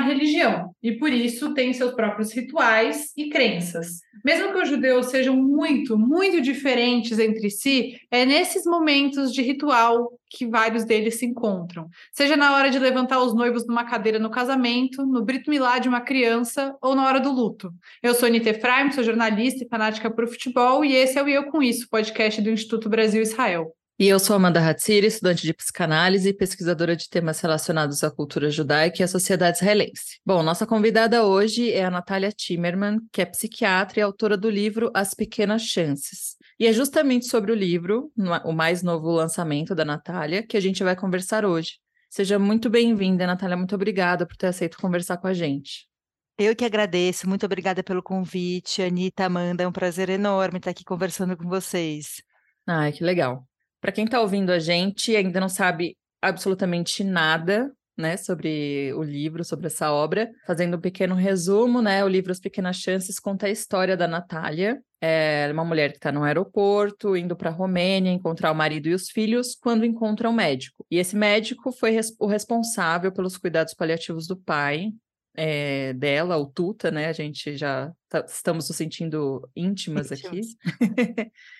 religião e por isso tem seus próprios rituais e crenças. Mesmo que os judeus sejam muito, muito diferentes entre si, é nesses momentos de ritual que vários deles se encontram. Seja na hora de levantar os noivos numa cadeira no casamento, no Brit Milá de uma criança ou na hora do luto. Eu sou Anita Efraim, sou jornalista e fanática por futebol e esse é o Eu Com Isso, podcast do Instituto Brasil Israel. E eu sou Amanda Hatzir, estudante de psicanálise e pesquisadora de temas relacionados à cultura judaica e à sociedade israelense. Bom, nossa convidada hoje é a Natália Timmerman, que é psiquiatra e autora do livro As Pequenas Chances. E é justamente sobre o livro, o mais novo lançamento da Natália, que a gente vai conversar hoje. Seja muito bem-vinda, Natália. Muito obrigada por ter aceito conversar com a gente. Eu que agradeço, muito obrigada pelo convite, Anitta, Amanda, é um prazer enorme estar aqui conversando com vocês. Ai, que legal. Para quem está ouvindo a gente e ainda não sabe absolutamente nada, né, sobre o livro, sobre essa obra, fazendo um pequeno resumo, né, o livro As Pequenas Chances conta a história da Natália, é uma mulher que está no aeroporto, indo para a Romênia encontrar o marido e os filhos, quando encontra um médico. E esse médico foi res o responsável pelos cuidados paliativos do pai, é, dela, o Tuta, né? A gente já tá, estamos nos sentindo íntimas aqui.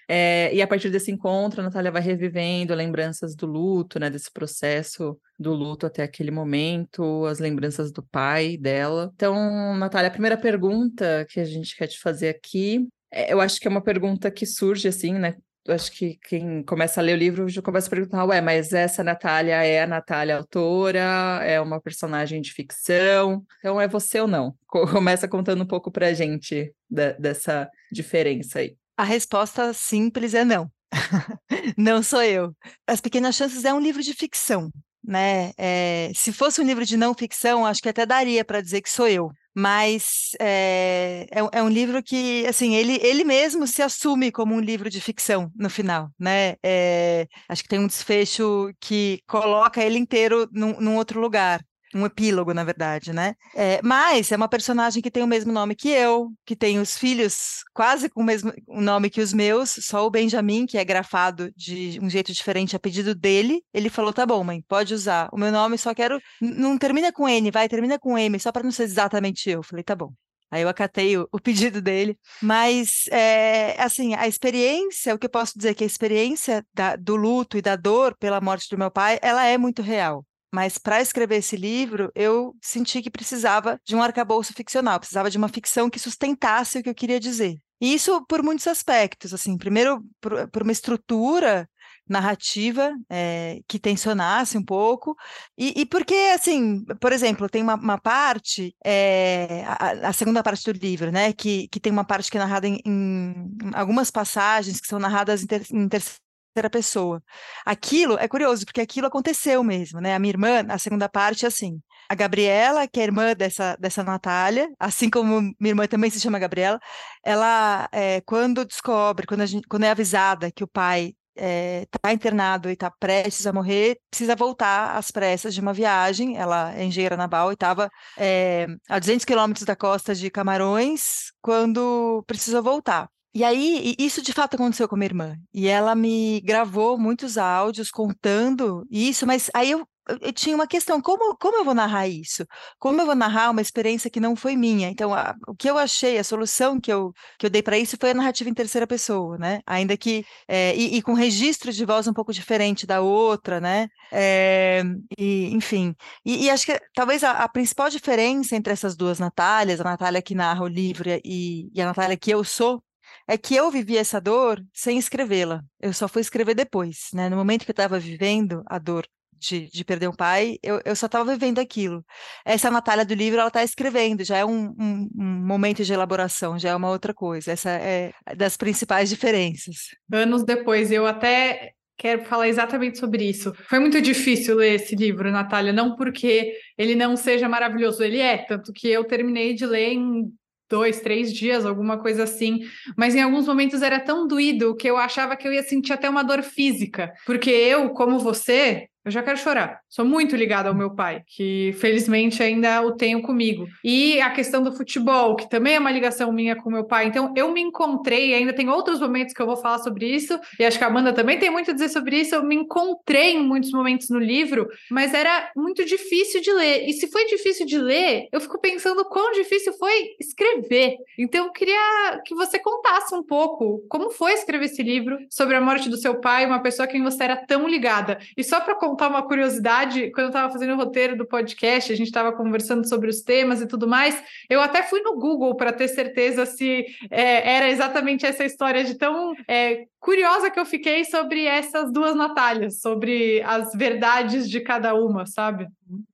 é, e a partir desse encontro, a Natália vai revivendo lembranças do luto, né? Desse processo do luto até aquele momento, as lembranças do pai dela. Então, Natália, a primeira pergunta que a gente quer te fazer aqui é, eu acho que é uma pergunta que surge assim, né? Acho que quem começa a ler o livro já começa a perguntar, ué, mas essa Natália é a Natália autora, é uma personagem de ficção, então é você ou não? Começa contando um pouco pra gente dessa diferença aí. A resposta simples é não. não sou eu. As Pequenas Chances é um livro de ficção, né? É, se fosse um livro de não ficção, acho que até daria para dizer que sou eu mas é, é, é, um livro que, assim, ele, ele mesmo se assume como um livro de ficção no final, né? É, acho que tem um desfecho que coloca ele inteiro num, num outro lugar um epílogo, na verdade, né? É, mas é uma personagem que tem o mesmo nome que eu, que tem os filhos quase com o mesmo nome que os meus, só o Benjamin, que é grafado de um jeito diferente a pedido dele. Ele falou: tá bom, mãe, pode usar o meu nome, só quero. Não termina com N, vai, termina com M, só para não ser exatamente eu. Falei: tá bom. Aí eu acatei o, o pedido dele. Mas, é, assim, a experiência, o que eu posso dizer é que a experiência da, do luto e da dor pela morte do meu pai, ela é muito real. Mas para escrever esse livro, eu senti que precisava de um arcabouço ficcional, precisava de uma ficção que sustentasse o que eu queria dizer. E isso por muitos aspectos, assim, primeiro por, por uma estrutura narrativa é, que tensionasse um pouco e, e, porque assim por exemplo tem uma, uma parte é, a, a, segunda parte do livro né que, que tem uma parte que é narrada em, em algumas passagens que são narradas em, ter, em terceira terceira pessoa. Aquilo é curioso, porque aquilo aconteceu mesmo, né? A minha irmã, a segunda parte, é assim. A Gabriela, que é irmã dessa, dessa Natália, assim como minha irmã também se chama Gabriela, ela, é, quando descobre, quando, gente, quando é avisada que o pai está é, tá internado e está prestes a morrer, precisa voltar às pressas de uma viagem. Ela é engenheira naval e estava é, a 200 quilômetros da costa de Camarões quando precisa voltar. E aí, isso de fato aconteceu com a minha irmã. E ela me gravou muitos áudios contando isso, mas aí eu, eu tinha uma questão: como, como eu vou narrar isso? Como eu vou narrar uma experiência que não foi minha? Então, a, o que eu achei, a solução que eu, que eu dei para isso foi a narrativa em terceira pessoa, né? Ainda que. É, e, e, com registro de voz um pouco diferente da outra, né? É, e, enfim. E, e, acho que talvez a, a, principal diferença entre essas duas Natálias, a Natália que narra o livro e, e a Natália que eu sou, é que eu vivi essa dor sem escrevê-la. Eu só fui escrever depois, né? No momento que eu estava vivendo a dor de, de, perder um pai, eu, eu só estava vivendo aquilo. Essa Natália do livro, ela está escrevendo, já é um, um, um, momento de elaboração, já é uma outra coisa. Essa é das principais diferenças. Anos depois, eu até quero falar exatamente sobre isso. Foi muito difícil ler esse livro, Natália, não porque ele não seja maravilhoso, ele é, tanto que eu terminei de ler em dois, três dias, alguma coisa assim. Mas em alguns momentos era tão doído que eu achava que eu ia sentir até uma dor física. Porque eu, como você, Eu já quero chorar. Sou muito ligada ao meu pai, que felizmente ainda o tenho comigo. E a questão do futebol, que também é uma ligação minha com meu pai. Então, eu me encontrei, ainda tem outros momentos que eu vou falar sobre isso, e acho que a Amanda também tem muito a dizer sobre isso. Eu me encontrei em muitos momentos no livro, mas era muito difícil de ler. E se foi difícil de ler, eu fico pensando quão difícil foi escrever. Então, eu queria que você contasse um pouco como foi escrever esse livro sobre a morte do seu pai, uma pessoa a quem você era tão ligada. E só para contar uma curiosidade, quando eu estava fazendo o roteiro do podcast, a gente estava conversando sobre os temas e tudo mais, eu até fui no Google para ter certeza se é, era exatamente essa história de tão é, curiosa que eu fiquei sobre essas duas Natálias, sobre as verdades de cada uma, sabe?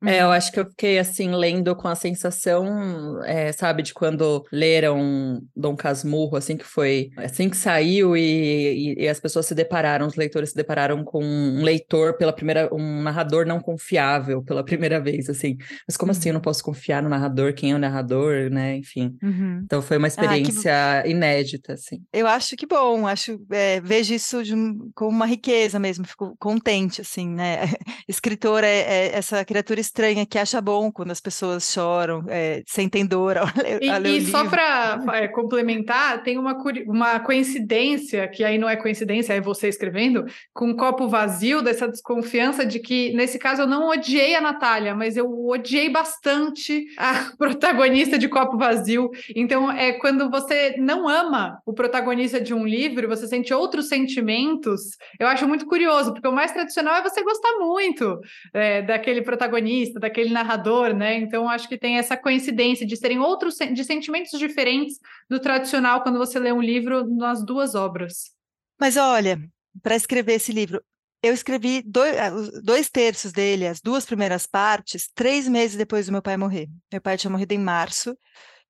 É, eu acho que eu fiquei assim, lendo com a sensação, é, sabe, de quando leram Dom Casmurro, assim que foi, assim que saiu e, e, e, as pessoas se depararam, os leitores se depararam com um leitor pela primeira, um narrador não confiável pela primeira vez, assim. Mas como assim eu não uhum. posso confiar no narrador? Quem é o narrador, né? Enfim. Uhum. Então foi uma experiência ah, que... inédita, assim. Eu acho que bom, acho, é, vejo isso de, como uma riqueza mesmo, fico contente, assim, né? Escritor é, é essa criatura criatura estranha que acha bom quando as pessoas choram, é, sentem dor ao e, ao E só para é, complementar, tem uma, uma coincidência, que aí não é coincidência, é você escrevendo, com um copo vazio, dessa desconfiança de que, nesse caso, eu não odiei a Natália, mas eu odiei bastante a protagonista de Copo Vazio. Então, é quando você não ama o protagonista de um livro, você sente outros sentimentos, eu acho muito curioso, porque o mais tradicional é você gostar muito é, daquele protagonista protagonista, daquele narrador, né? Então acho que tem essa coincidência de serem outros de sentimentos diferentes do tradicional quando você lê um livro nas duas obras. Mas olha, para escrever esse livro, eu escrevi dois, eh, dois, terços dele, as duas primeiras partes, três meses depois do meu pai morrer. Meu pai tinha morrido em março.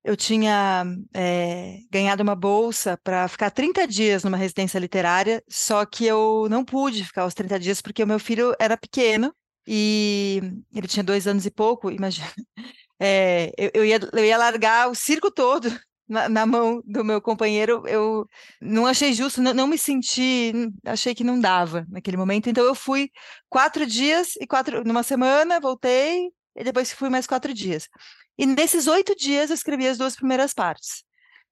Eu tinha é, ganhado uma bolsa para ficar 30 dias numa residência literária, só que eu não pude ficar os 30 dias porque o meu filho era pequeno e ele tinha dois anos e pouco, imagina. É, eu, eu, ia, eu ia largar o circo todo na, na, mão do meu companheiro. Eu não achei justo, não, não, me senti, achei que não dava naquele momento. Então eu fui quatro dias e quatro, numa semana, voltei, e depois fui mais quatro dias. E nesses oito dias eu escrevi as duas primeiras partes.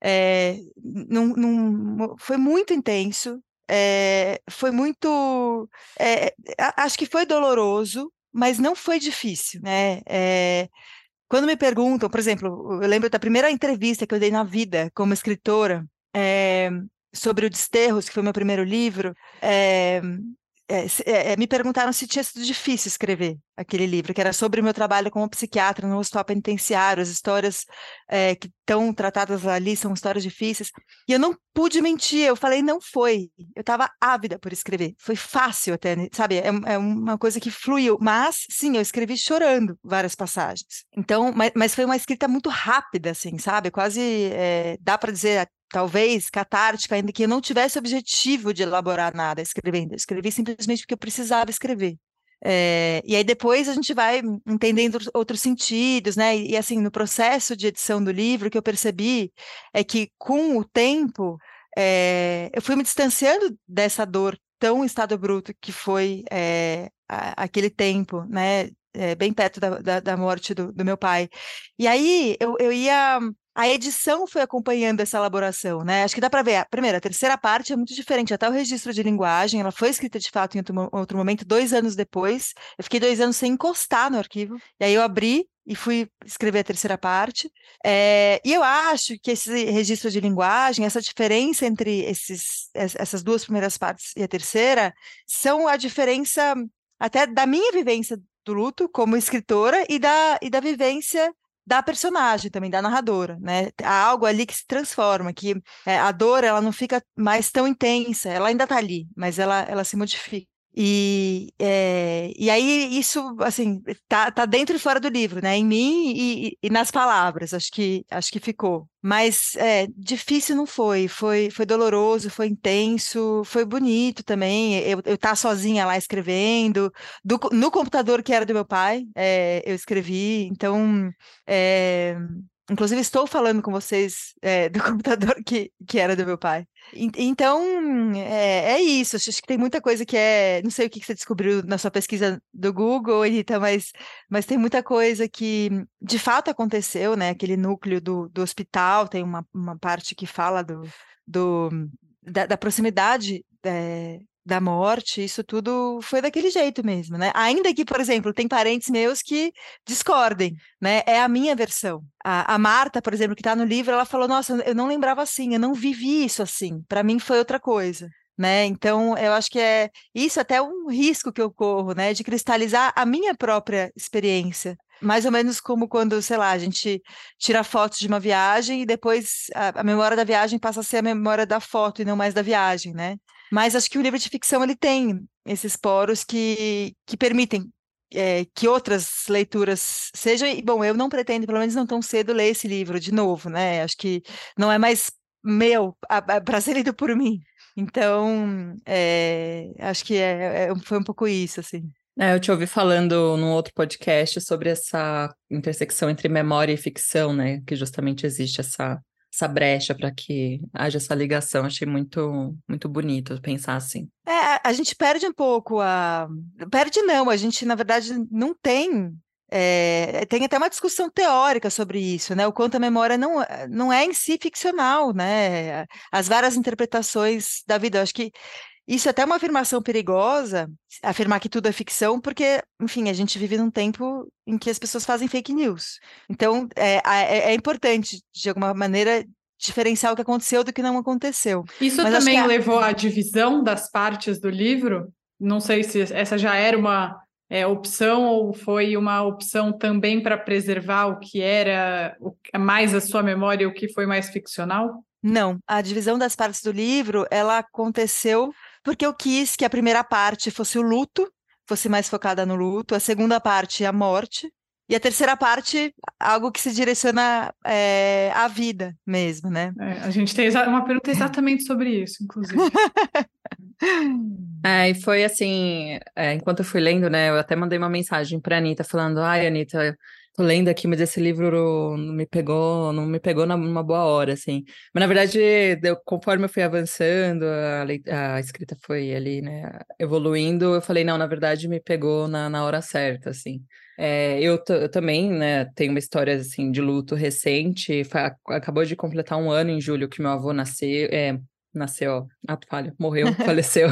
É, num, num, foi muito intenso, é, foi muito. É, acho que foi doloroso, mas não foi difícil, né? É, quando me perguntam, por exemplo, eu lembro da primeira entrevista que eu dei na vida como escritora sobre o Desterros, que foi meu primeiro livro. É, é, me perguntaram se tinha sido difícil escrever aquele livro, que era sobre o meu trabalho como psiquiatra no hospital penitenciário, as histórias é, que estão tratadas ali são histórias difíceis. E eu não pude mentir, eu falei, não foi. Eu estava ávida por escrever, foi fácil até, né, sabe? É, é, uma coisa que fluiu, mas sim, eu escrevi chorando várias passagens. Então, mas, mas foi uma escrita muito rápida, assim, sabe? Quase é, dá para dizer talvez catártica, ainda que eu não tivesse objetivo de elaborar nada escrevendo. Eu escrevi simplesmente porque eu precisava escrever. É, e aí depois a gente vai entendendo outros sentidos, né? E, e, assim, no processo de edição do livro, o que eu percebi é que com o tempo é, eu fui me distanciando dessa dor tão estado bruto que foi é, a, aquele tempo, né? bem perto da, da, da morte do, do, meu pai. E aí eu, eu ia a edição foi acompanhando essa elaboração, né? Acho que dá para ver. A primeira, a terceira parte é muito diferente. Até o registro de linguagem, ela foi escrita de fato em outro, outro momento, dois anos depois. Eu fiquei dois anos sem encostar no arquivo. E aí eu abri e fui escrever a terceira parte. É, e eu acho que esse registro de linguagem, essa diferença entre esses, essas duas primeiras partes e a terceira, são a diferença até da minha vivência do luto como escritora e da, e da vivência da personagem também, da narradora, né? Há algo ali que se transforma, que é, a dor ela não fica mais tão intensa, ela ainda está ali, mas ela, ela se modifica. E, é, e aí isso, assim, tá, tá dentro e fora do livro, né? Em mim e, e nas palavras, acho que, acho que ficou. Mas é, difícil não foi, foi, foi doloroso, foi intenso, foi bonito também. Eu, eu tá sozinha lá escrevendo, do, no computador que era do meu pai, é, eu escrevi, então é, Inclusive, estou falando com vocês é, do computador que, que era do meu pai. Então, é, é, isso. Acho que tem muita coisa que é. Não sei o que você descobriu na sua pesquisa do Google, Anitta, mas, mas tem muita coisa que de fato aconteceu, né? Aquele núcleo do, do hospital, tem uma, uma parte que fala do, do, da, da proximidade é, da morte, isso tudo foi daquele jeito mesmo, né? Ainda que, por exemplo, tem parentes meus que discordem, né? É a minha versão. A, a Marta, por exemplo, que está no livro, ela falou: Nossa, eu não lembrava assim, eu não vivi isso assim. Para mim foi outra coisa. Né? Então, eu acho que é isso até um risco que eu corro, né? De cristalizar a minha própria experiência. Mais ou menos como quando, sei lá, a gente tira fotos de uma viagem e depois a, a memória da viagem passa a ser a memória da foto e não mais da viagem, né? Mas acho que o livro de ficção ele tem esses poros que, que permitem é, que outras leituras sejam. E, bom, eu não pretendo, pelo menos não tão cedo, ler esse livro de novo, né? Acho que não é mais meu para ser lido por mim. Então, é, acho que é, é, foi um pouco isso, assim. É, eu te ouvi falando num outro podcast sobre essa intersecção entre memória e ficção, né? Que justamente existe essa essa brecha para que haja essa ligação. Achei muito, muito bonito pensar assim. É, a gente perde um pouco a. Perde não, a gente, na verdade, não tem. É, tem até uma discussão teórica sobre isso, né? O quanto a memória não, não é em si ficcional, né? As várias interpretações da vida. Eu acho que isso é até uma afirmação perigosa, afirmar que tudo é ficção, porque, enfim, a gente vive num tempo em que as pessoas fazem fake news. Então, é, é, é importante, de alguma maneira, diferenciar o que aconteceu do que não aconteceu. Isso Mas também levou à divisão das partes do livro? Não sei se essa já era uma é, opção ou foi uma opção também para preservar o que era o, mais a sua memória e o que foi mais ficcional? Não, a divisão das partes do livro ela aconteceu porque eu quis que a primeira parte fosse o luto, fosse mais focada no luto, a segunda parte a morte, e a terceira parte, algo que se direciona é, à vida mesmo, né? É, a gente tem uma pergunta exatamente sobre isso, inclusive. é, e foi assim, é, enquanto eu fui lendo, né, eu até mandei uma mensagem para a Anitta falando, ai, Anitta, Tô lendo aqui, mas esse livro não me pegou, não me pegou numa boa hora, assim. Mas na verdade, eu, conforme eu fui avançando, a, a, escrita foi ali, né, evoluindo, eu falei, não, na verdade me pegou na, na hora certa, assim. É, eu, eu, também, né, tenho uma história, assim, de luto recente, acabou de completar um ano em julho que meu avô nasceu, é, nasceu, ato falho, morreu, faleceu.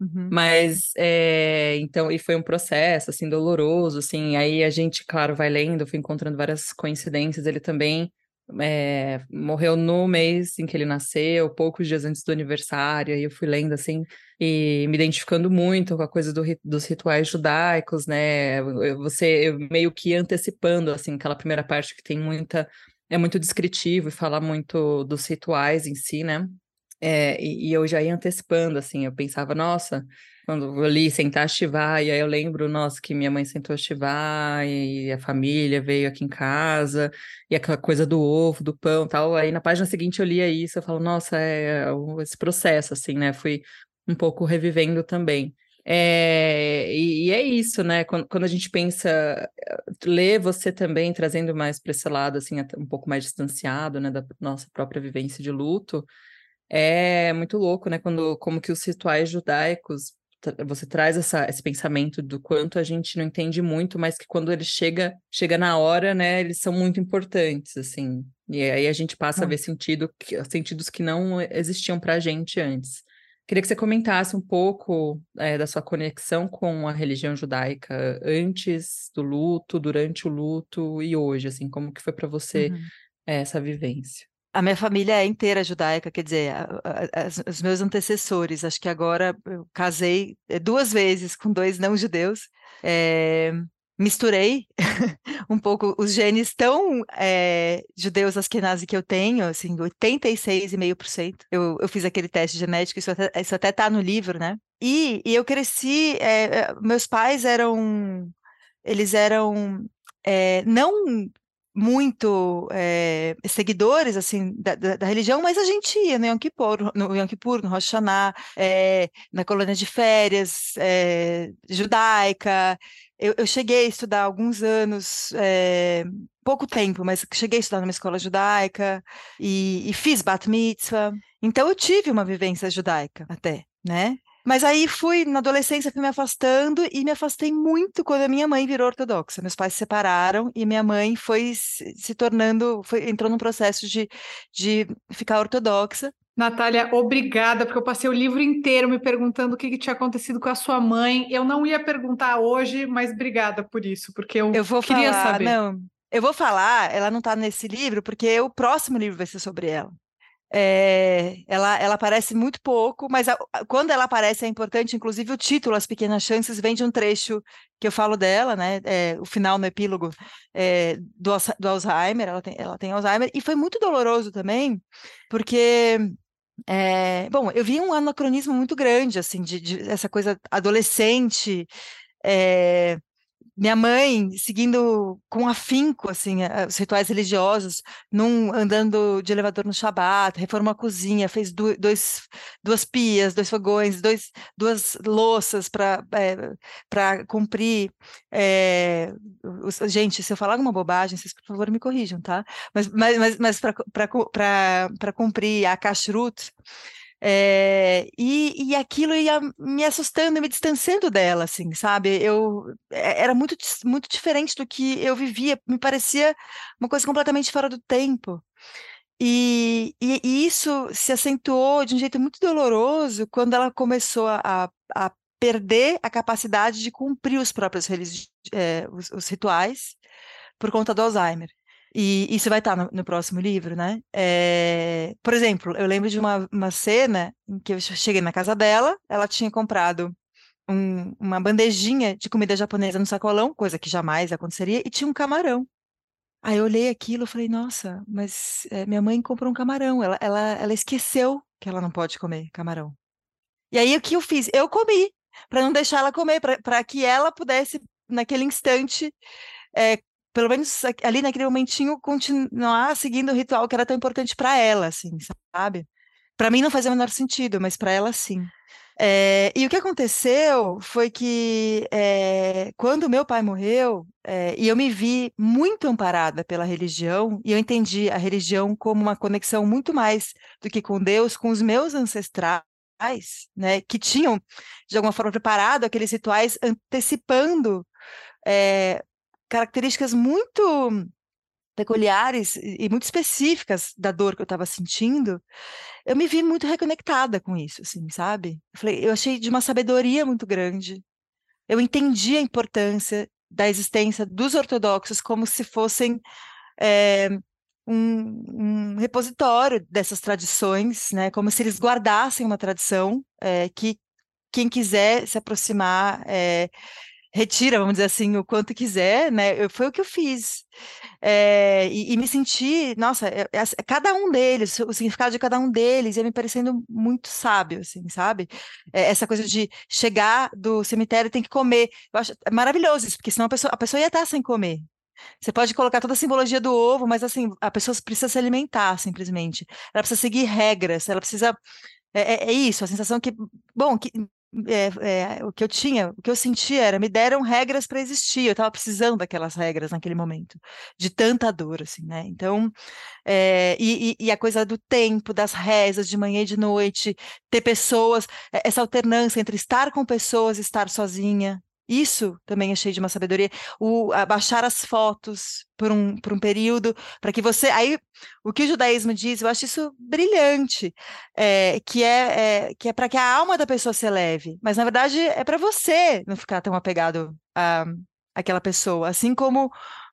Uhum. Mas, é, então, e foi um processo, assim, doloroso, assim, aí a gente, claro, vai lendo, fui encontrando várias coincidências, ele também é, morreu no mês em que ele nasceu, poucos dias antes do aniversário, aí eu fui lendo, assim, e me identificando muito com a coisa do, dos rituais judaicos, né, você, eu meio que antecipando, assim, aquela primeira parte que tem muita, é muito descritivo e fala muito dos rituais em si, né, é, e, e, eu já ia antecipando, assim, eu pensava, nossa, quando eu li sentar a chivar, e aí eu lembro, nossa, que minha mãe sentou a chivar, e a família veio aqui em casa, e aquela coisa do ovo, do pão tal. Aí na página seguinte eu lia isso, eu falo, nossa, é, é esse processo, assim, né? Fui um pouco revivendo também. É, e, e, é isso, né? Quando, quando, a gente pensa, ler você também trazendo mais para esse lado, assim, um pouco mais distanciado, né, da nossa própria vivência de luto, é muito louco, né? Quando como que os rituais judaicos você traz essa, esse pensamento do quanto a gente não entende muito, mas que quando ele chega chega na hora, né? Eles são muito importantes, assim. E aí a gente passa hum. a ver sentido, sentidos que não existiam para a gente antes. Queria que você comentasse um pouco é, da sua conexão com a religião judaica antes do luto, durante o luto e hoje, assim, como que foi para você uhum. essa vivência? A minha família é inteira judaica, quer dizer, a, a, a, os meus antecessores. Acho que agora eu casei eh, duas vezes com dois não-judeus. É, misturei um pouco os genes tão é, judeus askenazi que eu tenho, assim, 86,5%. Eu, eu fiz aquele teste genético, isso até, isso até tá no livro, né? E, e eu cresci, é, meus pais eram, eles eram é, não muito é, seguidores assim da, da, da, religião, mas a gente ia no Yom Kippur, no, Yom Kippur, no Rosh Hashanah, é, na colônia de férias é, judaica. Eu, eu, cheguei a estudar alguns anos, pouco tempo, mas cheguei a estudar numa escola judaica e, e fiz bat mitzvah. Então eu tive uma vivência judaica até, né? Mas aí fui, na adolescência, fui me afastando e me afastei muito quando a minha mãe virou ortodoxa. Meus pais se separaram e minha mãe foi se tornando, foi, entrou num processo de, de ficar ortodoxa. Natália, obrigada, porque eu passei o livro inteiro me perguntando o que, que, tinha acontecido com a sua mãe. Eu não ia perguntar hoje, mas obrigada por isso, porque eu, eu vou queria falar, saber. Não, eu vou falar, ela não está nesse livro, porque o próximo livro vai ser sobre ela. É, ela, ela aparece muito pouco, mas a, quando ela aparece é importante, inclusive o título, As Pequenas Chances, vem de um trecho que eu falo dela, né? É, o final no epílogo é, do, do, Alzheimer, ela tem, ela tem Alzheimer, e foi muito doloroso também, porque. É, bom, eu vi um anacronismo muito grande, assim, de, de essa coisa adolescente, é, minha mãe seguindo com afinco assim os rituais religiosos, num, andando de elevador no Shabat, reformou a cozinha, fez do, dois, duas pias, dois fogões, dois, duas louças para é, para cumprir. É, os, gente, se eu falar alguma bobagem, vocês por favor me corrijam, tá? Mas, mas, mas, mas para cumprir a kashrut, é, e, e aquilo ia me assustando, me distanciando dela, assim, sabe? Eu é, era muito, muito diferente do que eu vivia, me parecia uma coisa completamente fora do tempo. E, e, e isso se acentuou de um jeito muito doloroso quando ela começou a, a perder a capacidade de cumprir os próprios é, os, os rituais por conta do Alzheimer. E isso vai estar no, no próximo livro, né? É, por exemplo, eu lembro de uma, uma cena em que eu cheguei na casa dela, ela tinha comprado um, uma bandejinha de comida japonesa no sacolão, coisa que jamais aconteceria, e tinha um camarão. Aí eu olhei aquilo e falei, nossa, mas é, minha mãe comprou um camarão, ela, ela, ela esqueceu que ela não pode comer camarão. E aí o que eu fiz? Eu comi, para não deixar ela comer, para que ela pudesse, naquele instante, é, pelo menos ali naquele momentinho, continuar seguindo o ritual que era tão importante para ela, assim, sabe? Para mim não fazia o menor sentido, mas para ela sim. É, e o que aconteceu foi que é, quando meu pai morreu, é, e eu me vi muito amparada pela religião, e eu entendi a religião como uma conexão muito mais do que com Deus, com os meus ancestrais, né, que tinham, de alguma forma, preparado aqueles rituais antecipando é, características muito peculiares e muito específicas da dor que eu estava sentindo, eu me vi muito reconectada com isso, assim, sabe? Eu, falei, eu achei de uma sabedoria muito grande. Eu entendi a importância da existência dos ortodoxos como se fossem é, um, um, repositório dessas tradições, né? Como se eles guardassem uma tradição é, que quem quiser se aproximar é, retira, vamos dizer assim, o quanto quiser, né? Eu, foi o que eu fiz. É, e, e, me senti, nossa, é, é, cada um deles, o significado de cada um deles ia me parecendo muito sábio, assim, sabe? É, essa coisa de chegar do cemitério tem que comer. Eu acho maravilhoso isso, porque senão a pessoa, a pessoa ia estar sem comer. Você pode colocar toda a simbologia do ovo, mas assim, a pessoa precisa se alimentar, simplesmente. Ela precisa seguir regras, ela precisa. É, é, é isso, a sensação que, bom, que é, é, o que eu tinha, o que eu sentia era, me deram regras para existir, eu estava precisando daquelas regras naquele momento, de tanta dor, assim, né? Então, é, e, e, a coisa do tempo, das rezas de manhã e de noite, ter pessoas, essa alternância entre estar com pessoas e estar sozinha, isso também achei de uma sabedoria. O abaixar as fotos por um, por um período, para que você. Aí, o que o judaísmo diz, eu acho isso brilhante, é, que é, é que é para que a alma da pessoa se eleve. Mas, na verdade, é para você não ficar tão apegado a aquela pessoa. Assim como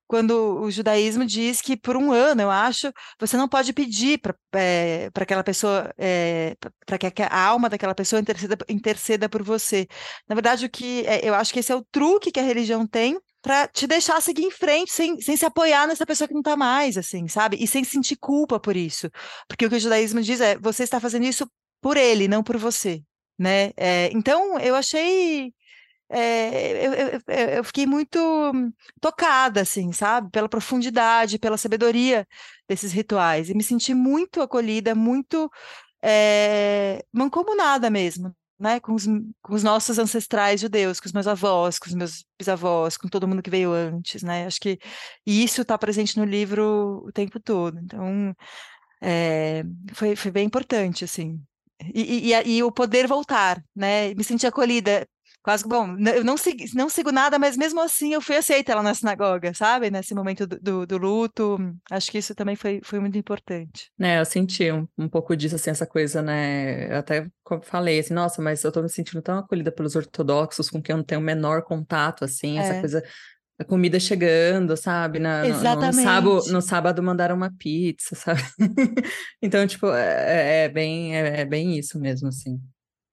quando o judaísmo diz que por um ano, eu acho, você não pode pedir para é, eh, aquela pessoa, é, eh, para que a alma daquela pessoa interceda, interceda por você. Na verdade, o que é, eu acho que esse é o truque que a religião tem para te deixar seguir em frente sem, sem se apoiar nessa pessoa que não está mais, assim, sabe? E sem sentir culpa por isso. Porque o que o judaísmo diz é, você está fazendo isso por ele, não por você, né? então, eu achei é, eu, eu, eu, fiquei muito tocada, assim, sabe? Pela profundidade, pela sabedoria desses rituais. E me senti muito acolhida, muito é, mancomunada mesmo, né? Com os, com os nossos ancestrais judeus, com os meus avós, com os meus bisavós, com todo mundo que veio antes, né? Acho que isso está presente no livro o tempo todo. Então, é, foi, foi bem importante, assim. E, e, e, o poder voltar, né? Me senti acolhida quase bom, eu não, sigo, não sigo nada, mas mesmo assim eu fui aceita lá na sinagoga, sabe? Nesse momento do, do, do luto, acho que isso também foi, foi muito importante. É, eu senti um, um pouco disso, assim, essa coisa, né? Eu até falei assim, nossa, mas eu tô me sentindo tão acolhida pelos ortodoxos com quem eu não tenho o menor contato, assim, é. essa coisa a comida chegando, sabe? Na, Exatamente. No, no, sábado, no sábado mandaram uma pizza, sabe? então, tipo, é, é bem, é, é, bem isso mesmo, assim.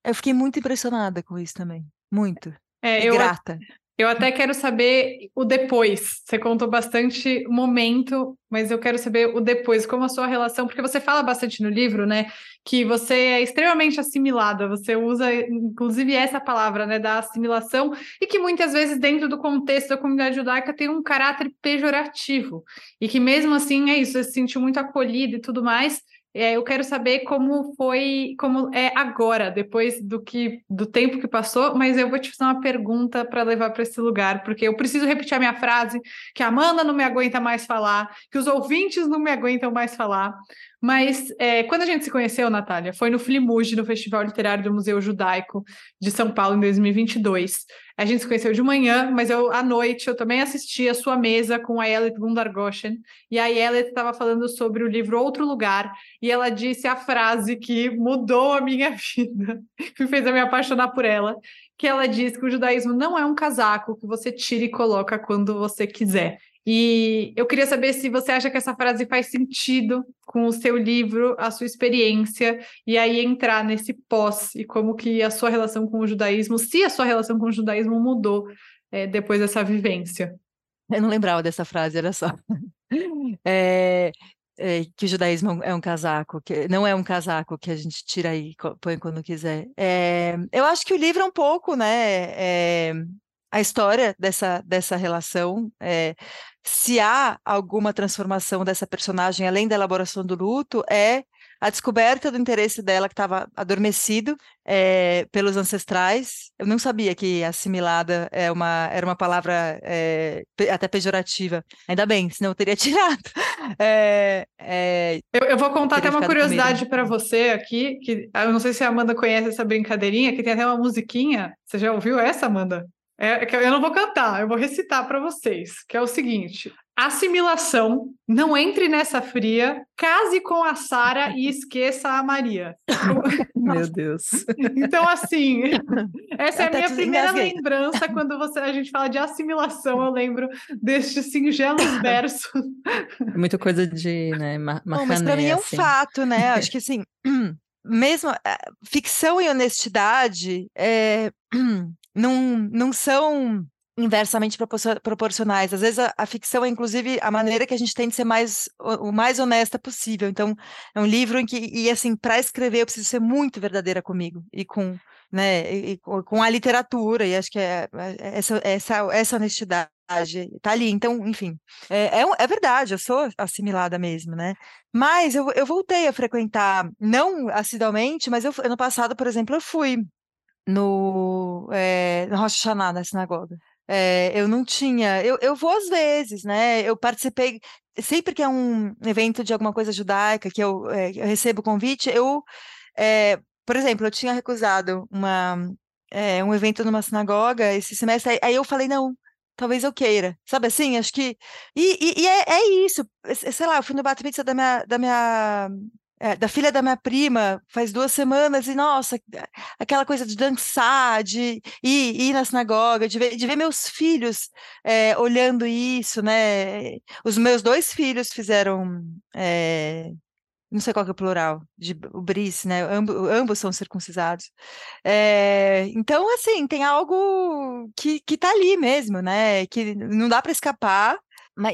Eu fiquei muito impressionada com isso também. Muito. É, e eu, grata. Eu até quero saber o depois. Você contou bastante o momento, mas eu quero saber o depois, como a sua relação, porque você fala bastante no livro, né? Que você é extremamente assimilada, você usa, inclusive, essa palavra, né, da assimilação, e que muitas vezes, dentro do contexto da comunidade judaica, tem um caráter pejorativo. E que mesmo assim é isso, você se sentiu muito acolhida e tudo mais. Eu quero saber como foi, como é agora, depois do que do tempo que passou, mas eu vou te fazer uma pergunta para levar para esse lugar, porque eu preciso repetir a minha frase, que a Amanda não me aguenta mais falar, que os ouvintes não me aguentam mais falar. Mas é, quando a gente se conheceu, Natália, foi no Flimuge, no Festival Literário do Museu Judaico de São Paulo, em 2022. A gente se conheceu de manhã, mas eu à noite eu também assisti a sua mesa com a Elit Gundargoshen, e a Elit estava falando sobre o livro Outro Lugar, e ela disse a frase que mudou a minha vida, que fez eu me apaixonar por ela, que ela diz que o judaísmo não é um casaco que você tira e coloca quando você quiser. E eu queria saber se você acha que essa frase faz sentido com o seu livro, a sua experiência, e aí entrar nesse pós e como que a sua relação com o judaísmo, se a sua relação com o judaísmo mudou é, depois dessa vivência. Eu não lembrava dessa frase, era só. É, é, que o judaísmo é um casaco, que não é um casaco que a gente tira aí põe quando quiser. É, eu acho que o livro é um pouco, né? É, a história dessa, dessa relação, é, se há alguma transformação dessa personagem além da elaboração do luto, é a descoberta do interesse dela que estava adormecido é, pelos ancestrais. Eu não sabia que assimilada é uma, era uma palavra é, até pejorativa. Ainda bem, senão eu teria tirado. É, eu, eu, vou contar até uma curiosidade para você aqui, que eu não sei se a Amanda conhece essa brincadeirinha, que tem até uma musiquinha. Você já ouviu essa, Amanda? É, eu não vou cantar, eu vou recitar para vocês, que é o seguinte: assimilação, não entre nessa fria, case com a Sara e esqueça a Maria. Meu Deus. Então, assim, essa é a minha primeira lembrança quando você, a gente fala de assimilação, eu lembro destes singelos versos. É muita coisa de, né, Bom, mas para mim é um assim. fato, né? Acho que assim, mesmo eh, ficção e honestidade é, não, não são inversamente proporcionais. Às vezes a, a, ficção é, inclusive, a maneira que a gente tem de ser mais o, o mais honesta possível. Então, é um livro em que, e assim, para escrever eu preciso ser muito verdadeira comigo e com, né, e, e com a literatura, e acho que é, é essa, essa, essa honestidade tá ali. Então, enfim, é, é, é, verdade, eu sou assimilada mesmo, né? Mas eu, eu voltei a frequentar, não assiduamente, mas eu, ano passado, por exemplo, eu fui no, é, no Rosh Hashanah, na sinagoga. É, eu não tinha, eu, eu vou às vezes, né? Eu participei, sempre que é um evento de alguma coisa judaica, que eu, é, eu recebo convite, eu, é, por exemplo, eu tinha recusado uma, um evento numa sinagoga esse semestre, aí, aí eu falei, não, talvez eu queira, sabe assim? Acho que. E, e, e é, é, isso, sei lá, eu fui no Bat da minha, da minha é, da filha da minha prima faz duas semanas e nossa aquela coisa de dançar de ir, ir na sinagoga de ver, de ver meus filhos é, olhando isso né? Os meus dois filhos fizeram é, não sei qual que é o plural de o bris né? Ambos, ambos são circuncisados. Então assim tem algo que que tá ali mesmo né? Que não dá para escapar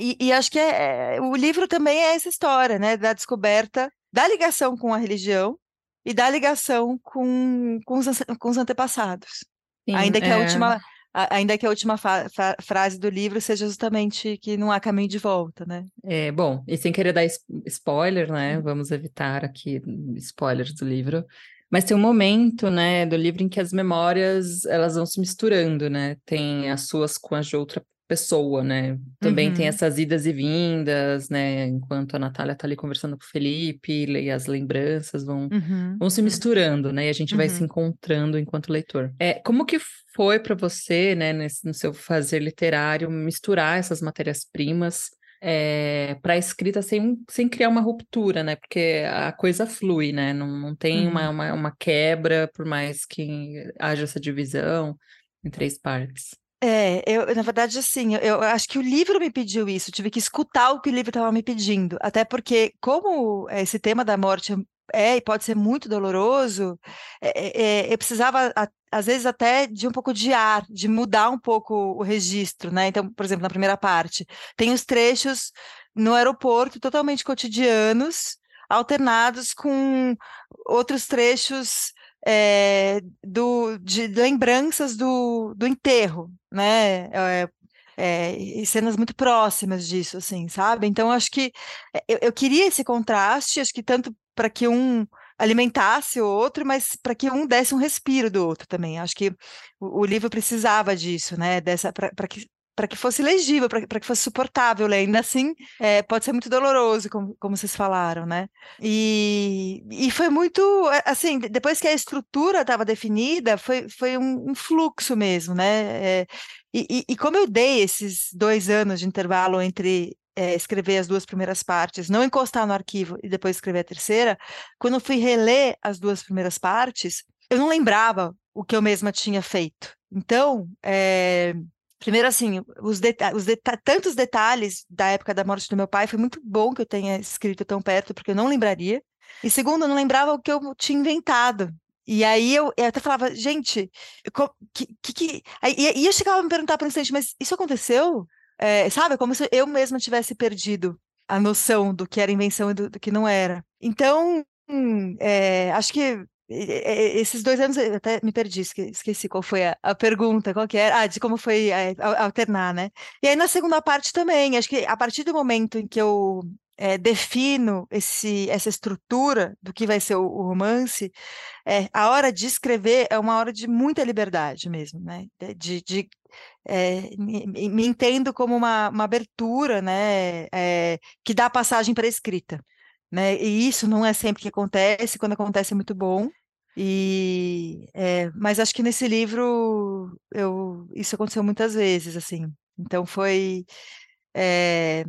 e, e, acho que é, o livro também é essa história, né, da descoberta da ligação com a religião e da ligação com, com, os, com os antepassados. Sim, Ainda que é... a última ainda que a última frase do livro seja justamente que não há caminho de volta, né? É, bom, e sem querer dar spoiler, né? Vamos evitar aqui spoilers do livro. Mas tem um momento, né, do livro em que as memórias, elas vão se misturando, né? Tem as suas com as de outra pessoa, né? Também uhum. tem essas idas e vindas, né? Enquanto a Natália tá ali conversando com o Felipe, e as lembranças vão, uhum. vão se misturando, né? E a gente uhum. vai se uhum. encontrando enquanto leitor. É, como que foi para você, né, nesse, no seu fazer literário, misturar essas matérias-primas é, para a escrita sem, sem criar uma ruptura, né? Porque a coisa flui, né? Não, não tem uma, uhum. uma, uma quebra, por mais que haja essa divisão em três partes. É, eu, na verdade, assim, eu, eu acho que o livro me pediu isso, tive que escutar o que o livro estava me pedindo, até porque, como esse tema da morte é e pode ser muito doloroso, é, é, eu precisava, a, às vezes, até de um pouco de ar, de mudar um pouco o registro, né? Então, por exemplo, na primeira parte, tem os trechos no aeroporto totalmente cotidianos, alternados com outros trechos é, do, de lembranças do, do enterro, né? É, é, e cenas muito próximas disso, assim, sabe? Então, acho que eu, eu queria esse contraste, acho que tanto para que um alimentasse o outro, mas para que um desse um respiro do outro também. Acho que o, o livro precisava disso, né? Dessa para que para que fosse legível, para que fosse suportável, né? ainda assim é, pode ser muito doloroso, como, como vocês falaram, né? E, e foi muito, é, assim, depois que a estrutura estava definida, foi, foi um, um, fluxo mesmo, né? É, e, e, como eu dei esses dois anos de intervalo entre é, escrever as duas primeiras partes, não encostar no arquivo e depois escrever a terceira, quando eu fui reler as duas primeiras partes, eu não lembrava o que eu mesma tinha feito. Então, é, Primeiro, assim, os, os tantos detalhes da época da morte do meu pai, foi muito bom que eu tenha escrito tão perto, porque eu não lembraria. E segundo, eu não lembrava o que eu tinha inventado. E aí eu, eu até falava, gente, que, que, que... Aí, e eu chegava a me perguntar por um instante, mas isso aconteceu? É, sabe, como se eu mesma tivesse perdido a noção do que era invenção e do, do que não era. Então, hum, é, acho que esses dois anos eu até me perdi, esqueci qual foi a, a pergunta, qual que era, ah, de como foi é, alternar, né? E aí na segunda parte também, acho que a partir do momento em que eu é, defino esse, essa estrutura do que vai ser o, o romance, é, a hora de escrever é uma hora de muita liberdade mesmo, né? De, de é, me, me, entendo como uma, uma abertura, né? É, que dá passagem para a escrita. Né? E isso não é sempre que acontece, quando acontece é muito bom. E, é, mas acho que nesse livro eu, isso aconteceu muitas vezes, assim. Então foi, é,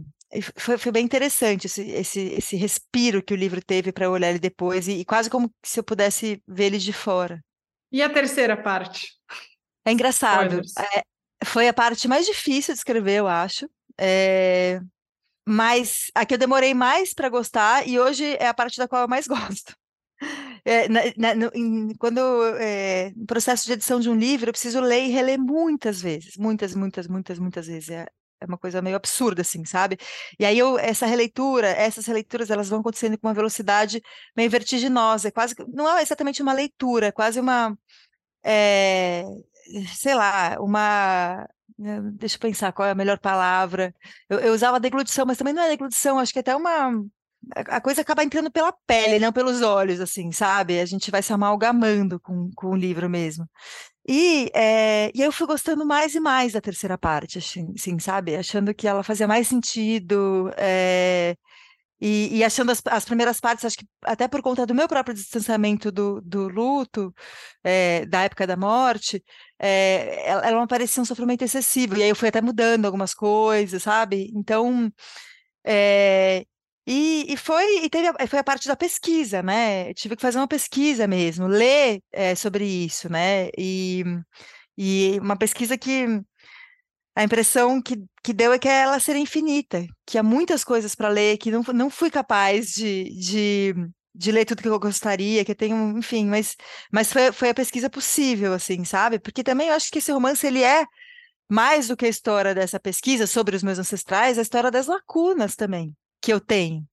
foi, foi, bem interessante esse, esse, esse respiro que o livro teve para olhar ele depois, e, e, quase como se eu pudesse ver ele de fora. E a terceira parte? É engraçado. É, foi a parte mais difícil de escrever, eu acho. É, mas a que eu demorei mais para gostar, e hoje é a parte da qual eu mais gosto. É, na, na, no, em, quando é, no processo de edição de um livro, eu preciso ler e reler muitas vezes, muitas, muitas, muitas, muitas vezes. É, é uma coisa meio absurda, assim, sabe? E aí eu, essa releitura, essas releituras, elas vão acontecendo com uma velocidade meio vertiginosa, é quase, não é exatamente uma leitura, é quase uma, é, sei lá, uma né, deixa eu pensar qual é a melhor palavra. Eu, eu usava deglutição, mas também não é deglutição, acho que é até uma. A coisa acaba entrando pela pele, não pelos olhos, assim, sabe? A gente vai se amalgamando com, com o livro mesmo. E, é, e eu fui gostando mais e mais da terceira parte, assim, sabe? Achando que ela fazia mais sentido. É, e, e, achando as, as, primeiras partes, acho que até por conta do meu próprio distanciamento do, do luto, é, da época da morte, é, ela, ela não parecia um sofrimento excessivo. E aí eu fui até mudando algumas coisas, sabe? Então, é, e, e, foi e teve a, foi a parte da pesquisa, né? Eu tive que fazer uma pesquisa mesmo, ler sobre isso, né? E, e uma pesquisa que a impressão que, que deu é que ela seria infinita, que há muitas coisas para ler, que não, não fui capaz de, de, de ler tudo que eu gostaria, que eu tenho, enfim, mas, mas foi, foi a pesquisa possível, assim, sabe? Porque também eu acho que esse romance, ele é mais do que a história dessa pesquisa sobre os meus ancestrais, a história das lacunas também, que eu tenho,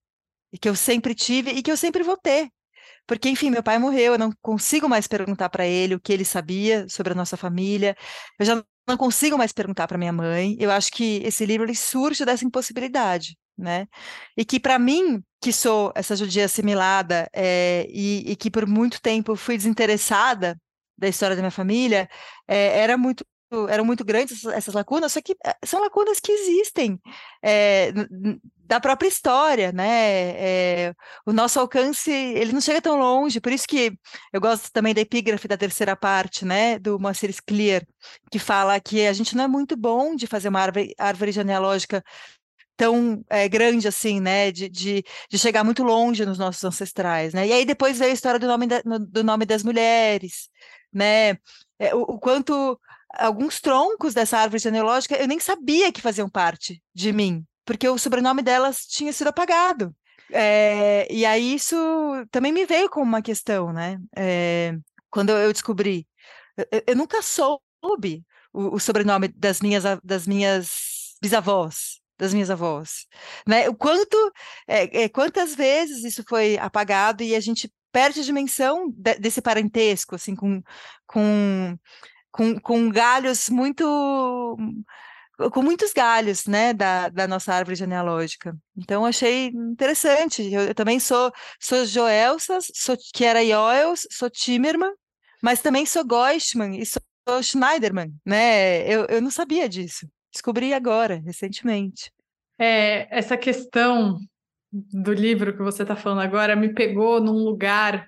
e que eu sempre tive e que eu sempre vou ter. porque, enfim, meu pai morreu, eu não consigo mais perguntar para ele o que ele sabia sobre a nossa família, eu já não consigo mais perguntar para minha mãe. Eu acho que esse livro ele surge dessa impossibilidade, né? E que para mim, que sou essa judia assimilada é, e, e, que por muito tempo fui desinteressada da história da minha família, é, era muito eram muito grandes essas lacunas, só que eh, são lacunas que existem é, da própria história, né? É, o nosso alcance ele não chega tão longe, por isso que eu gosto também da epígrafe da terceira parte, né? Do Moacir Clear, que fala que a gente não é muito bom de fazer uma árvore, árvore genealógica tão é, grande assim, né? De, de, de, chegar muito longe nos nossos ancestrais, né? E aí depois veio a história do nome, da, do nome das mulheres, né? O, o, quanto alguns troncos dessa árvore genealógica eu nem sabia que faziam parte de mim, porque o sobrenome delas tinha sido apagado. É, e aí isso também me veio como uma questão, né? É, quando eu descobri, eu, eu nunca soube o, o, sobrenome das minhas das minhas bisavós, das minhas avós, né? O quanto, é, quantas vezes isso foi apagado e a gente perde a dimensão de, desse parentesco, assim, com, com com, com galhos muito com muitos galhos, né, da, da nossa árvore genealógica. Então achei interessante. Eu, eu também sou sou Joelsas, sou que era Joels, sou Timmerman, mas também sou Goistman e sou Schneiderman, né? Eu, eu não sabia disso. Descobri agora, recentemente. É, essa questão do livro que você está falando agora me pegou num lugar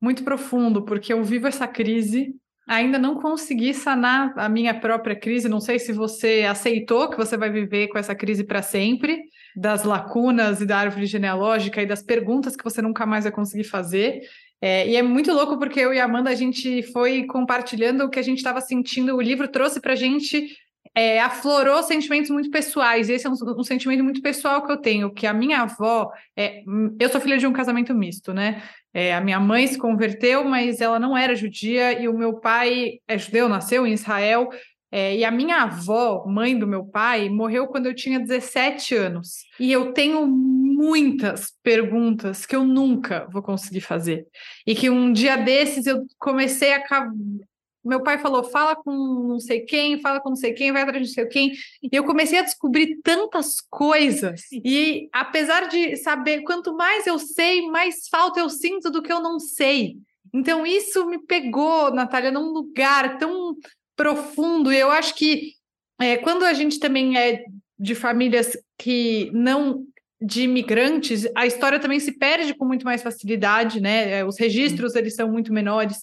muito profundo, porque eu vivo essa crise Ainda não consegui sanar a minha própria crise. Não sei se você aceitou que você vai viver com essa crise para sempre, das lacunas e da árvore genealógica e das perguntas que você nunca mais vai conseguir fazer. É, e é muito louco porque eu e a Amanda a gente foi compartilhando o que a gente estava sentindo. O livro trouxe para gente é, aflorou sentimentos muito pessoais. Esse é um, um, sentimento muito pessoal que eu tenho, que a minha avó, é, eu sou filha de um casamento misto, né? É, a minha mãe se converteu, mas ela não era judia, e o meu pai é judeu, nasceu em Israel. É, e a minha avó, mãe do meu pai, morreu quando eu tinha 17 anos. E eu tenho muitas perguntas que eu nunca vou conseguir fazer. E que um dia desses eu comecei a meu pai falou: fala com não sei quem, fala com não sei quem, vai atrás de não sei quem. E eu comecei a descobrir tantas coisas. E apesar de saber, quanto mais eu sei, mais falta eu sinto do que eu não sei. Então, isso me pegou, Natália, num lugar tão profundo. E eu acho que é, quando a gente também é de famílias que não de imigrantes, a história também se perde com muito mais facilidade, né? É, os registros eles são muito menores.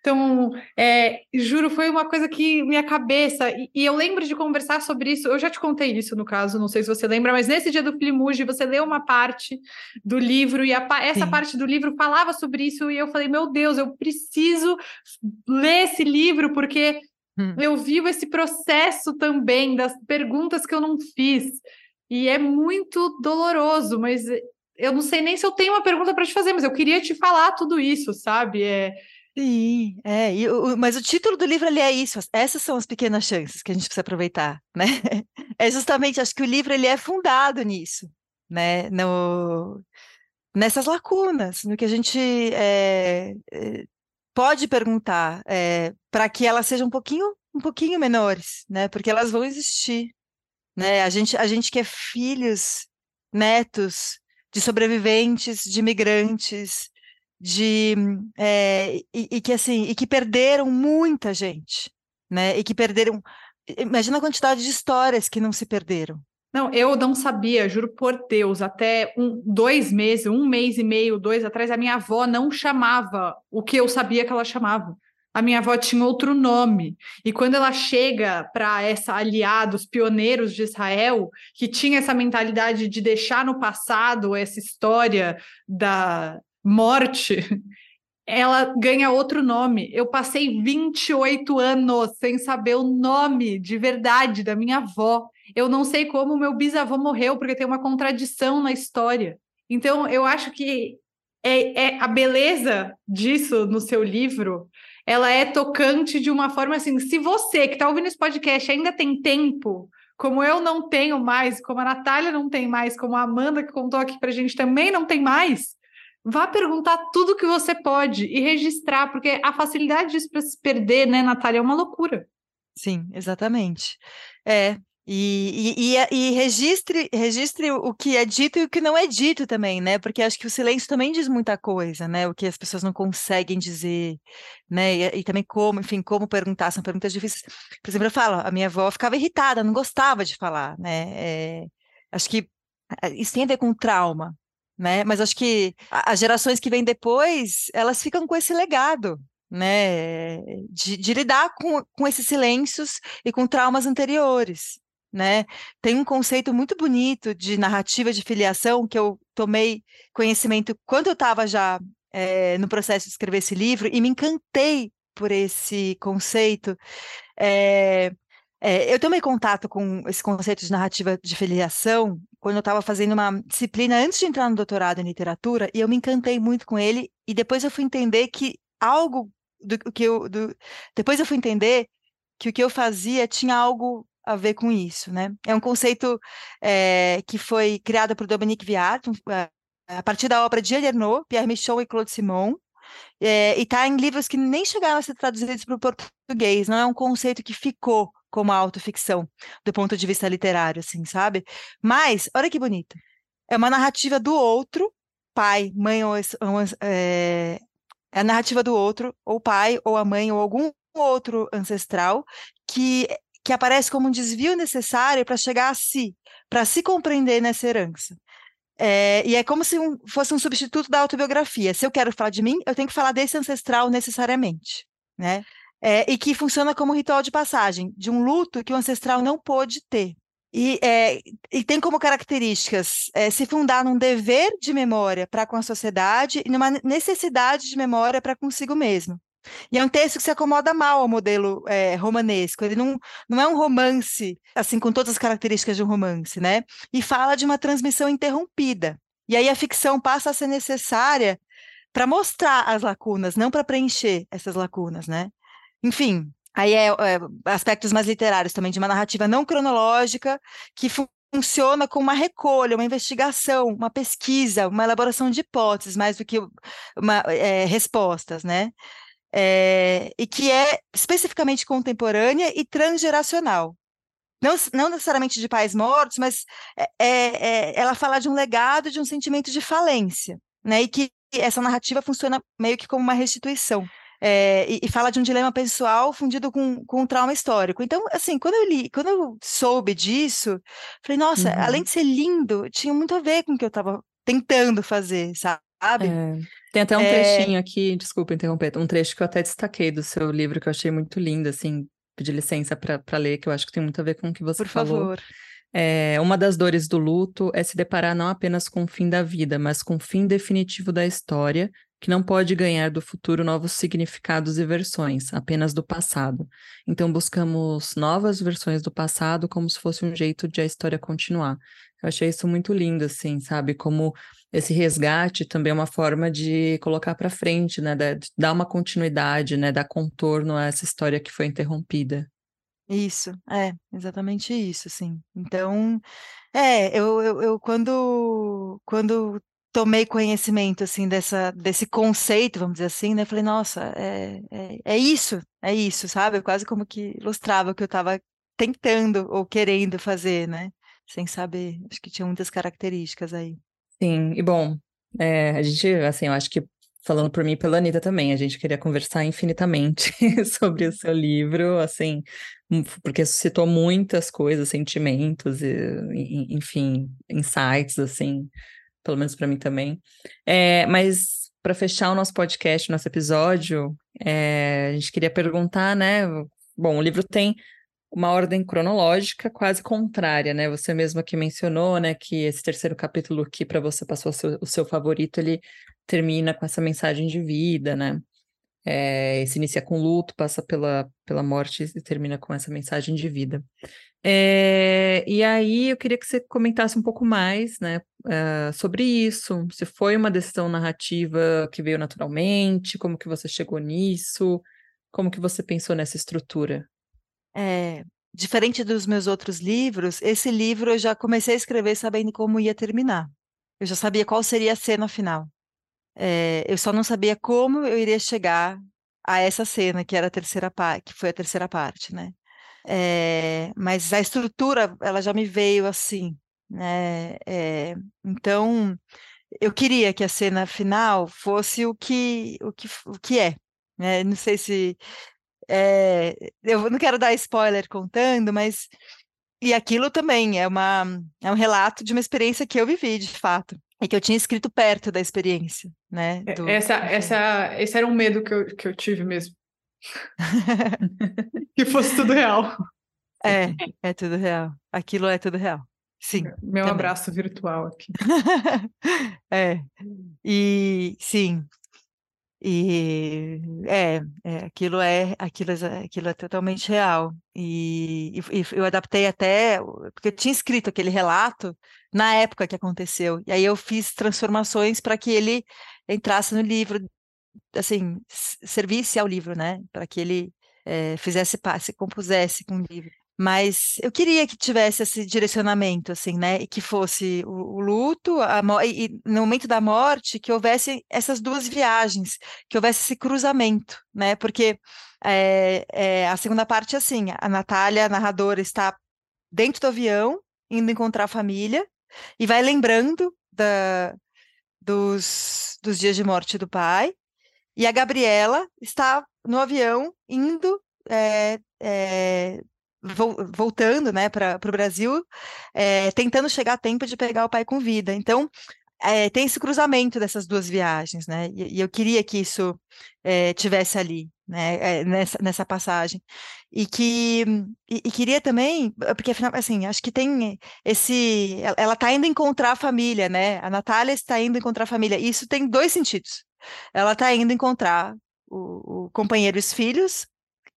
Então, é, juro, foi uma coisa que minha cabeça. E, e, eu lembro de conversar sobre isso. Eu já te contei isso no caso, não sei se você lembra, mas nesse dia do Filimuge, você leu uma parte do livro e a, essa Sim. parte do livro falava sobre isso. E eu falei, meu Deus, eu preciso ler esse livro, porque hum. eu vivo esse processo também das perguntas que eu não fiz. E é muito doloroso, mas eu não sei nem se eu tenho uma pergunta para te fazer, mas eu queria te falar tudo isso, sabe? É, Sim, é, e o, mas o título do livro ele é isso, essas são as pequenas chances que a gente precisa aproveitar, né? É justamente, acho que o livro ele é fundado nisso, né? No, nessas lacunas, no que a gente é, pode perguntar, é, para que elas sejam um pouquinho, um pouquinho menores, né? Porque elas vão existir, né? A gente, a gente que é filhos, netos de sobreviventes, de imigrantes, de é, e, e, que assim e que perderam muita gente, né? E que perderam. Imagina a quantidade de histórias que não se perderam. Não, eu não sabia, juro por Deus, até um, dois meses, um mês e meio, dois atrás, a minha avó não chamava o que eu sabia que ela chamava. A minha avó tinha outro nome. E quando ela chega para essa aliada, os pioneiros de Israel, que tinha essa mentalidade de deixar no passado essa história da, morte, ela ganha outro nome. Eu passei 28 anos sem saber o nome de verdade da minha avó. Eu não sei como meu bisavô morreu, porque tem uma contradição na história. Então, eu acho que é, é a beleza disso no seu livro, ela é tocante de uma forma assim. Se você que está ouvindo esse podcast ainda tem tempo, como eu não tenho mais, como a Natália não tem mais, como a Amanda que contou aqui para a gente também não tem mais, vá perguntar tudo que você pode e registrar, porque a facilidade disso para se perder, né, Natália, é uma loucura. Sim, exatamente. É, e, e, e, e, registre, registre o que é dito e o que não é dito também, né? Porque acho que o silêncio também diz muita coisa, né? O que as pessoas não conseguem dizer, né? E, também como, enfim, como perguntar, são perguntas difíceis. Por exemplo, eu falo, a minha avó ficava irritada, não gostava de falar, né? É, acho que isso tem a ver com trauma, né? Mas acho que as gerações que vêm depois, elas ficam com esse legado, né? De, de lidar com, com esses silêncios e com traumas anteriores, né? Tem um conceito muito bonito de narrativa de filiação que eu tomei conhecimento quando eu estava já é, no processo de escrever esse livro e me encantei por esse conceito. É, é, eu tomei contato com esse conceito de narrativa de filiação quando eu estava fazendo uma disciplina antes de entrar no doutorado em literatura, e eu me encantei muito com ele, e depois eu fui entender que algo do que eu. Do, depois eu fui entender que o que eu fazia tinha algo a ver com isso, né? É um conceito é, que foi criado por Dominique Viard, eh, a partir da obra de Elie Pierre Michon e Claude Simon, é, e está em livros que nem chegaram a ser traduzidos para o português, não é um conceito que ficou como autoficção, do ponto de vista literário, assim, sabe? Mas, olha que bonito, é uma narrativa do outro, pai, mãe, ou, é, é a narrativa do outro, ou pai, ou a mãe, ou algum outro ancestral, que, que aparece como um desvio necessário para chegar a si, para se compreender nessa herança. É, e é como se um, fosse um substituto da autobiografia. Se eu quero falar de mim, eu tenho que falar desse ancestral necessariamente, né? É, e que funciona como ritual de passagem, de um luto que o ancestral não pôde ter. E, é, e tem como características é, se fundar num dever de memória para com a sociedade e numa necessidade de memória para consigo mesmo. E é um texto que se acomoda mal ao modelo é, romanesco. Ele não, não é um romance, assim, com todas as características de um romance, né? E fala de uma transmissão interrompida. E aí a ficção passa a ser necessária para mostrar as lacunas, não para preencher essas lacunas, né? Enfim, aí é, é, aspectos mais literários também, de uma narrativa não cronológica que funciona como uma recolha, uma investigação, uma pesquisa, uma elaboração de hipóteses, mais do que uma, é, respostas, né? é, e que é especificamente contemporânea e transgeracional. Não, não necessariamente de pais mortos, mas é, é, ela fala de um legado, de um sentimento de falência, né? E que essa narrativa funciona meio que como uma restituição. É, e, e, fala de um dilema pessoal fundido com, com um trauma histórico. Então, assim, quando eu li, quando eu soube disso, falei, nossa, uhum. além de ser lindo, tinha muito a ver com o que eu estava tentando fazer, sabe? É. Tem até um é... trechinho aqui, desculpa interromper, um trecho que eu até destaquei do seu livro que eu achei muito lindo, assim, pedir licença para ler, que eu acho que tem muito a ver com o que você Por falou. Por favor. É, uma das dores do luto é se deparar não apenas com o fim da vida, mas com o fim definitivo da história, que não pode ganhar do futuro novos significados e versões, apenas do passado. Então buscamos novas versões do passado como se fosse um jeito de a história continuar. Eu achei isso muito lindo, assim, sabe? Como esse resgate também é uma forma de colocar para frente, né? De dar uma continuidade, né? Dar contorno a essa história que foi interrompida. Isso, é, exatamente isso, sim. Então, é, eu, eu, eu quando, quando tomei conhecimento, assim, dessa, desse conceito, vamos dizer assim, né, falei, nossa, é, é, é isso, é isso, sabe? Quase como que ilustrava o que eu estava tentando ou querendo fazer, né? Sem saber, acho que tinha muitas características aí. Sim, e bom, é, a gente, assim, eu acho que falando por mim e pela Anitta também, a gente queria conversar infinitamente sobre o seu livro, assim, hum, porque suscitou muitas coisas, sentimentos, e, enfim, insights, assim, pelo menos para mim também. É, mas para fechar o nosso podcast, nosso episódio, é, a gente queria perguntar, né? Bom, o livro tem uma ordem cronológica quase contrária, né? Você mesmo aqui mencionou, né, que esse terceiro capítulo que para você passou o seu, o seu, favorito, ele termina com essa mensagem de vida, né? É, se inicia com luto, passa pela, pela morte e termina com essa mensagem de vida. É, e aí eu queria que você comentasse um pouco mais, né, uh, sobre isso. Se foi uma decisão narrativa que veio naturalmente, como que você chegou nisso, como que você pensou nessa estrutura? É, diferente dos meus outros livros, esse livro eu já comecei a escrever sabendo como ia terminar. Eu já sabia qual seria a cena final. É, eu só não sabia como eu iria chegar a essa cena, que era a terceira parte, que foi a terceira parte, né? É, mas a estrutura, ela já me veio assim, né? É, então, eu queria que a cena final fosse o que, o que, o que é, né? Não sei se é, eu não quero dar spoiler contando, mas e aquilo também é uma é um relato de uma experiência que eu vivi, de fato, e que eu tinha escrito perto da experiência, né? Do, essa, essa, esse era um medo que eu, que eu tive mesmo. que fosse tudo real. É, é tudo real. Aquilo é tudo real. Sim. Meu também. abraço virtual aqui. é. E sim. E é, é, aquilo é aquilo, é, aquilo é totalmente real. E, e, eu adaptei até, porque eu tinha escrito aquele relato na época que aconteceu. E aí eu fiz transformações para que ele entrasse no livro, assim, servisse ao livro, né? Para que ele é, fizesse se compusesse com o livro. Mas eu queria que tivesse esse direcionamento, assim, né? E que fosse o, o luto, a, e, no momento da morte, que houvesse essas duas viagens, que houvesse esse cruzamento, né? Porque é, é, a segunda parte é assim: a Natália, a narradora, está dentro do avião, indo encontrar a família, e vai lembrando da, dos, dos dias de morte do pai, e a Gabriela está no avião indo é, é, voltando né, para o Brasil, é, tentando chegar a tempo de pegar o pai com vida. Então, é, tem esse cruzamento dessas duas viagens, né? E, e eu queria que isso é, tivesse ali, né? nessa, nessa passagem. E que e, e, queria também, porque afinal, assim, acho que tem esse. Ela está indo encontrar a família, né? A Natália está indo encontrar a família. E isso tem dois sentidos. Ela está indo encontrar o, o companheiro e os filhos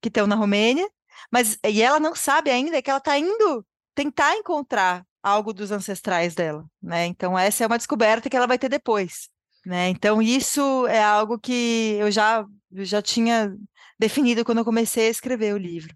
que estão na Romênia, mas e ela não sabe ainda que ela está indo tentar encontrar algo dos ancestrais dela, né? Então essa é uma descoberta que ela vai ter depois, né? Então isso é algo que eu já eu já tinha definido quando eu comecei a escrever o livro.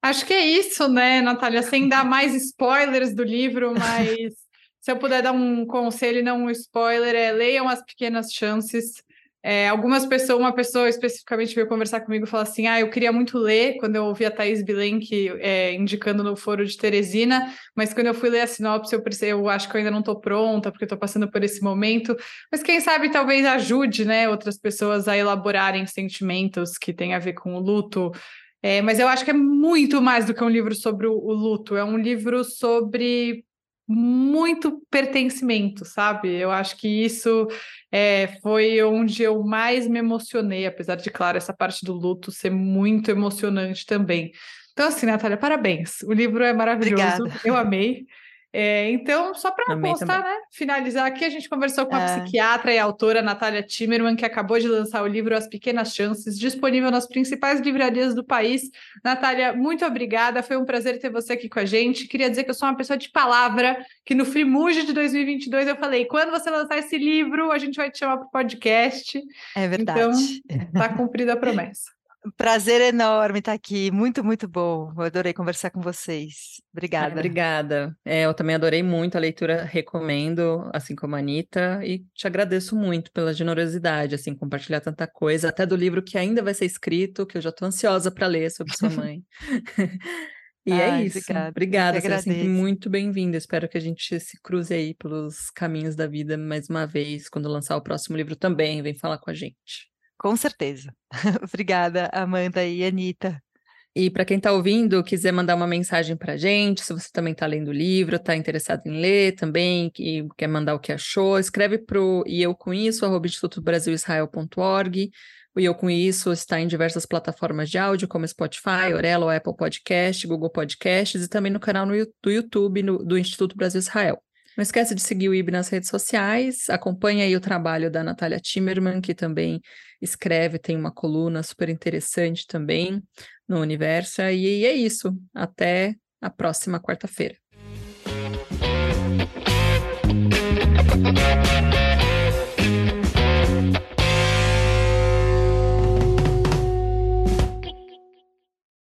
Acho que é isso, né, Natália? Sem dar mais spoilers do livro, mas se eu puder dar um conselho não um spoiler, é leiam as pequenas chances. É, algumas pessoas, uma pessoa especificamente veio conversar comigo e falou assim: Ah, eu queria muito ler quando eu ouvi a Thaís Bilenque é, indicando no foro de Teresina, mas quando eu fui ler a sinopse, eu, pensei, eu acho que eu ainda não estou pronta, porque estou passando por esse momento. Mas quem sabe talvez ajude né, outras pessoas a elaborarem sentimentos que têm a ver com o luto. É, mas eu acho que é muito mais do que um livro sobre o, o luto, é um livro sobre muito pertencimento, sabe? Eu acho que isso é, foi onde eu mais me emocionei, apesar de, claro, essa parte do luto ser muito emocionante também. Então, assim, Natália, parabéns. O livro é maravilhoso, Obrigada. eu amei. É, então, só para constar, né? Finalizar aqui, a gente conversou com a é. psiquiatra e autora Natália Timmerman, que acabou de lançar o livro As Pequenas Chances, disponível nas principais livrarias do país. Natália, muito obrigada. Foi um prazer ter você aqui com a gente. Queria dizer que eu sou uma pessoa de palavra, que no Frimuge de 2022 eu falei: quando você lançar esse livro, a gente vai te chamar para o podcast. É verdade. Então, está cumprida a promessa. Prazer enorme estar aqui, muito, muito bom. Eu adorei conversar com vocês. Obrigada. obrigada. É, eu também adorei muito a leitura, recomendo, assim como a Anitta, e te agradeço muito pela generosidade, assim, compartilhar tanta coisa, até do livro que ainda vai ser escrito, que eu já estou ansiosa para ler sobre sua mãe. e é Ai, é isso. Obrigada, obrigada você é sempre muito bem-vinda. Espero que a gente se cruze aí pelos caminhos da vida mais uma vez, quando lançar o próximo livro também. Vem falar com a gente. Com certeza. Obrigada, Amanda e Anitta. E para quem está ouvindo, quiser mandar uma mensagem para a gente, se você também está lendo o livro, está interessado em ler também, que quer mandar o que achou, escreve para o e eu com isso, arroba institutobrasilisrael.org. O E Eu Com Isso está em diversas plataformas de áudio, como Spotify, Orelo, Apple Podcast, Google Podcasts e também no canal no, do YouTube do Instituto Brasil Israel. Não esquece de seguir o IB nas redes sociais, acompanha aí o trabalho da Natália Timmerman, que também escreve, tem uma coluna super interessante também no Universo. E é isso. Até a próxima quarta-feira.